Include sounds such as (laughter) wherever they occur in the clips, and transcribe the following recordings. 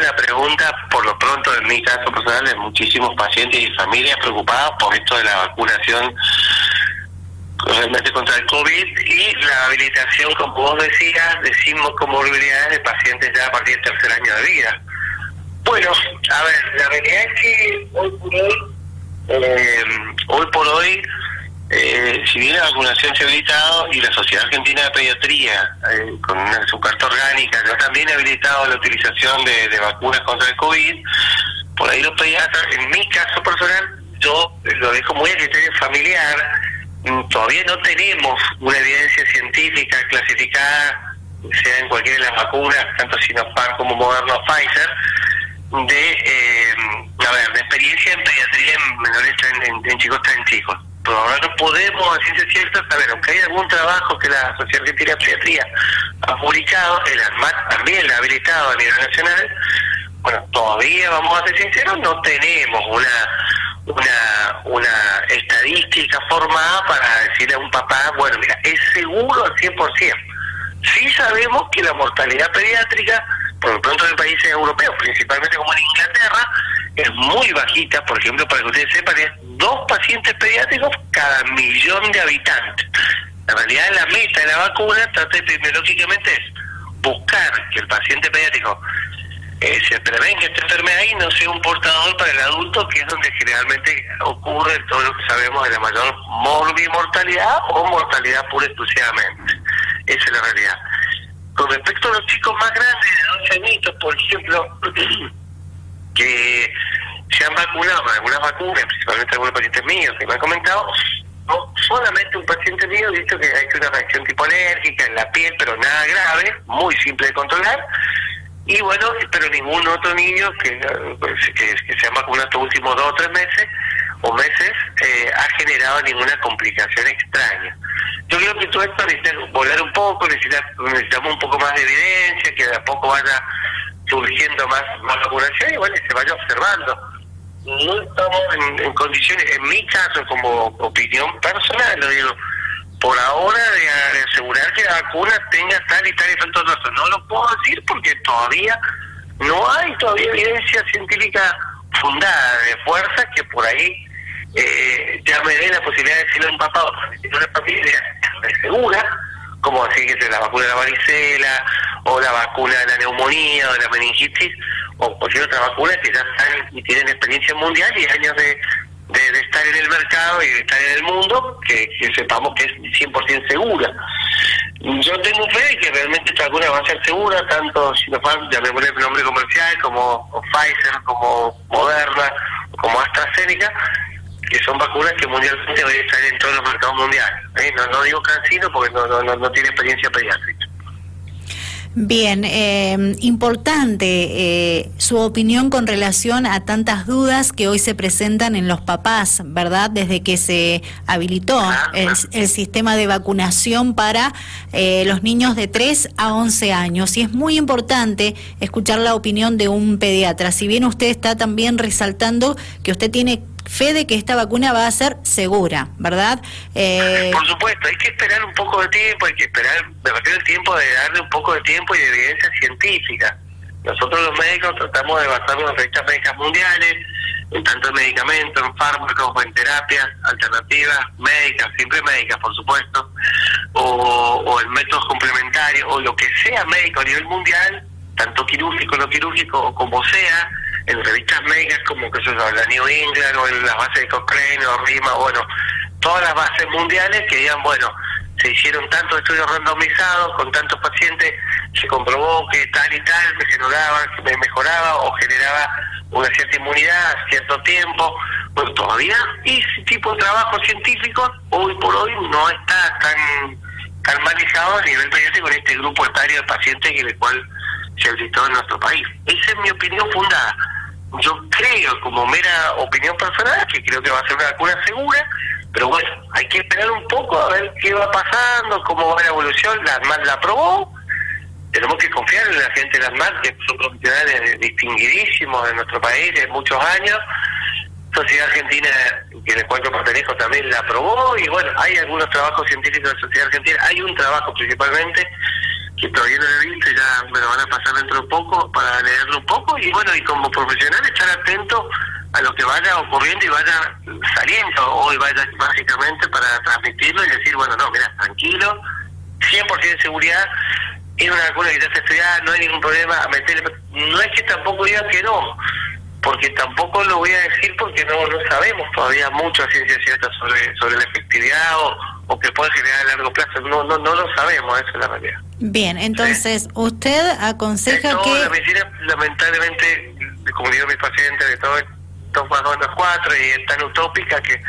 la pregunta, por lo pronto en mi caso personal, de muchísimos pacientes y familias preocupados por esto de la vacunación realmente contra el COVID y la habilitación, como vos decías, decimos comorbilidades de pacientes ya a partir del tercer año de vida. Bueno, a ver, la realidad es que hoy por hoy, eh, hoy por hoy, eh, si bien la vacunación se ha habilitado y la Sociedad Argentina de Pediatría, eh, con su carta orgánica, ya también ha habilitado la utilización de, vacunas contra el COVID, por ahí los pediatras, en mi caso personal, yo lo dejo muy a criterio familiar, Mm, todavía no tenemos una evidencia científica clasificada, sea en cualquiera de las vacunas, tanto Sinopharm como Moderna Pfizer, de, eh, a ver, de experiencia en pediatría en menores, en, en, chicos tan chicos. Pero ahora no podemos, a ciencia cierta, saber, aunque hay algún trabajo que la Sociedad Argentina de Pediatría ha publicado, el ANMAT también la ha habilitado a nivel nacional, bueno, todavía, vamos a ser sinceros, no tenemos una una, una estadística formada para decirle a un papá, bueno, mira, es seguro al 100%. Sí sabemos que la mortalidad pediátrica, por lo pronto en países europeos, principalmente como en Inglaterra, muy bajita, por ejemplo, para que ustedes sepan, es dos pacientes pediátricos cada millón de habitantes. La realidad, la meta de la vacuna, trata epidemiológicamente, es buscar que el paciente pediátrico eh, se prevenga esta enfermedad y no sea un portador para el adulto, que es donde generalmente ocurre todo lo que sabemos de la mayor morbimortalidad o mortalidad pura exclusivamente. Esa es la realidad. Con respecto a los chicos más grandes, de 12 añitos, por ejemplo, (clears throat) que han vacunado algunas vacunas, principalmente algunos pacientes míos que me han comentado, solamente un paciente mío, visto que hay una reacción tipo alérgica en la piel, pero nada grave, muy simple de controlar, y bueno, pero ningún otro niño que, que, se ha vacunado estos últimos dos o tres meses o meses eh, ha generado ninguna complicación extraña. Yo creo que todo esto necesita volar un poco, necesitamos un poco más de evidencia, que de a poco vaya surgiendo más, más vacunación y bueno, se vaya observando. No estamos en, condiciones, en mi caso, como opinión personal, lo digo, por ahora de, asegurar que la vacuna tenga tal y tal efecto adverso. No lo puedo decir porque todavía no hay todavía evidencia científica fundada de fuerza que por ahí eh, ya me dé la posibilidad de decirle a un papá una familia segura, como así que la vacuna de la varicela o la vacuna de la neumonía o de la meningitis o cualquier otra vacuna que ya están y tienen experiencia mundial y años de, de, estar en el mercado y de estar en el mundo, que, sepamos que es 100% segura. Yo tengo fe de que realmente esta vacuna va a ser segura, tanto Sinopharm, llamémosle el nombre comercial, como Pfizer, como Moderna, como AstraZeneca, que son vacunas que mundialmente van a estar en todos los mercados mundiales. ¿eh? No, no digo cancino porque no, no, no tiene experiencia pediátrica. Bien, eh, importante eh, su opinión con relación a tantas dudas que hoy se presentan en los papás, ¿verdad? Desde que se habilitó el, sistema de vacunación para eh, los niños de 3 a 11 años. Y es muy importante escuchar la opinión de un pediatra. Si bien usted está también resaltando que usted tiene fe de que esta vacuna va a ser segura, ¿verdad? Eh... Por supuesto, hay que esperar un poco de tiempo, hay que esperar, de el tiempo de darle un poco de tiempo y de evidencia científica. Nosotros los médicos tratamos de basarnos en revistas médicas mundiales, en tanto en medicamentos, en fármacos o en terapias alternativas médicas, siempre médicas por supuesto, o, o en métodos complementarios, o lo que sea médico a nivel mundial, tanto quirúrgico, no quirúrgico, o como sea, en revistas médicas como que se la New England o en las bases de Cochrane o RIMA, bueno, todas las bases mundiales que digan, bueno, se hicieron tantos estudios randomizados con tantos pacientes, se comprobó que tal y tal me generaba, me mejoraba o generaba una cierta inmunidad a cierto tiempo. Bueno, todavía ese tipo de trabajo científico hoy por hoy no está tan tan manejado a nivel pediátrico con este grupo etario de pacientes en el cual se habilitó en nuestro país. Esa es mi opinión fundada yo creo, como mera opinión personal, que creo que va a ser una vacuna segura, pero bueno, hay que esperar un poco a ver qué va pasando, cómo va la evolución. La ANMAT la aprobó, tenemos que confiar en la gente de la ANMAT, que son profesionales distinguidísimos de nuestro país de muchos años. Sociedad Argentina, que en el cual yo pertenezco, también la aprobó, y bueno, hay algunos trabajos científicos de Sociedad Argentina, hay un trabajo principalmente que todavía no he visto, ya me lo van a pasar dentro de poco para leerlo un poco y bueno, y como profesional estar atento a lo que vaya ocurriendo y vaya saliendo hoy vaya básicamente para transmitirlo y decir, bueno, no, mira, tranquilo, 100% de seguridad, es una vacuna que ya se estudiada, no hay ningún problema, a meterle, no es que tampoco diga que no, porque tampoco lo voy a decir porque no, no sabemos todavía mucho a ciencia cierta sobre, sobre la efectividad o, o que puede generar a largo plazo, no, no, no lo sabemos, esa es la realidad. Bien, entonces, usted aconseja que... La medicina, lamentablemente, como digo mis pacientes, de todo estos más cuatro y es tan utópica que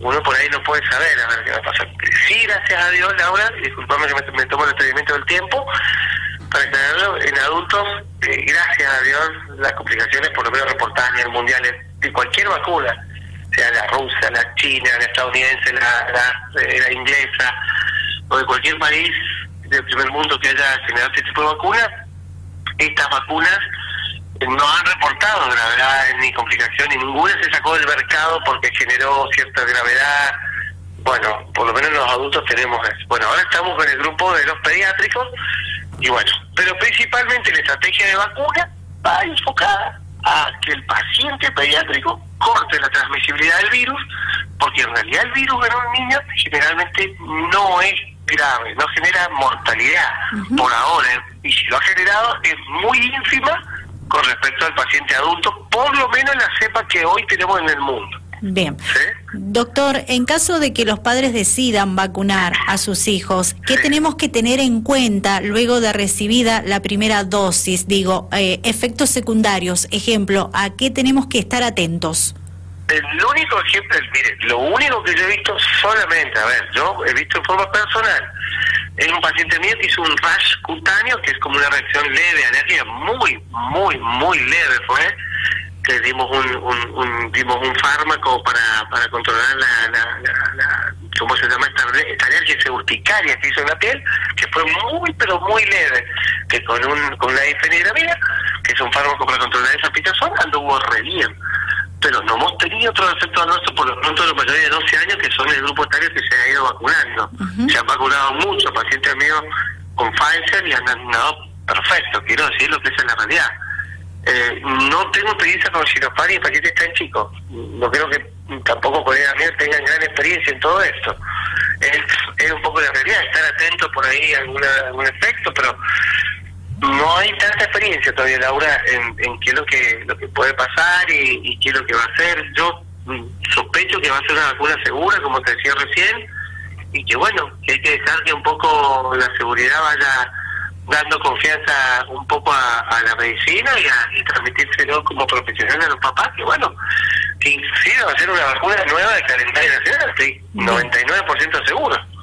uno por ahí no puede saber a ver qué va a pasar. Sí, gracias a Dios, Laura, disculpame que me, me tomo el atrevimiento del tiempo, para aclararlo, en adultos, eh, gracias a Dios, las complicaciones, por lo menos reportadas a nivel mundial, de cualquier vacuna, sea la rusa, la china, la estadounidense, la, la, eh, la inglesa, o de cualquier país del primer mundo que haya generado este tipo de vacunas, estas vacunas no han reportado gravedad ni complicación y ninguna se sacó del mercado porque generó cierta gravedad. Bueno, por lo menos los adultos tenemos eso. Bueno, ahora estamos con el grupo de los pediátricos y bueno, pero principalmente la estrategia de vacuna va enfocada a que el paciente pediátrico corte la transmisibilidad del virus, porque en realidad el virus en un niño generalmente no es grave, no genera mortalidad por ahora, y si lo ha generado es muy ínfima con respecto al paciente adulto, por lo menos la cepa que hoy tenemos en el mundo. Bien. Doctor, en caso de que los padres decidan vacunar a sus hijos, ¿qué tenemos que tener en cuenta luego de recibida la primera dosis? Digo, eh, efectos secundarios, ejemplo, ¿a qué tenemos que estar atentos? El único ejemplo, mire, lo único que yo he visto solamente, a ver, yo he visto en forma personal, es un paciente mío que hizo un rash cutáneo, que es como una reacción leve, alergia muy, muy, muy leve fue, que dimos un, un, dimos un fármaco para, para controlar la, la, ¿cómo se llama? Esta, alergia urticaria que hizo en la piel, que fue muy, pero muy leve, que con un con la difenidramina, que es un fármaco para controlar esa picazón, anduvo re bien pero no hemos tenido otro efecto adverso por lo pronto de los mayores de 12 años que son el grupo etario que se ha ido vacunando. Se han vacunado muchos pacientes míos con Pfizer y han andado perfecto, quiero decir lo que es en la realidad. Eh, no tengo experiencia con Sinopharm y pacientes tan chicos. No creo que tampoco colegas míos tengan gran experiencia en todo esto. Es, es un poco la realidad, estar atento por ahí a alguna, algún efecto, pero no hay tanta experiencia todavía, Laura, en, en qué es lo que, lo que puede pasar y, qué es lo que va a hacer. Yo mm, sospecho que va a ser una vacuna segura, como te decía recién, y que bueno, que hay que dejar que un poco la seguridad vaya dando confianza un poco a, la medicina y, a, y transmitírselo como profesional a los papás, que bueno, que inclusive va a ser una vacuna nueva de calendario nacional, estoy 99% seguro.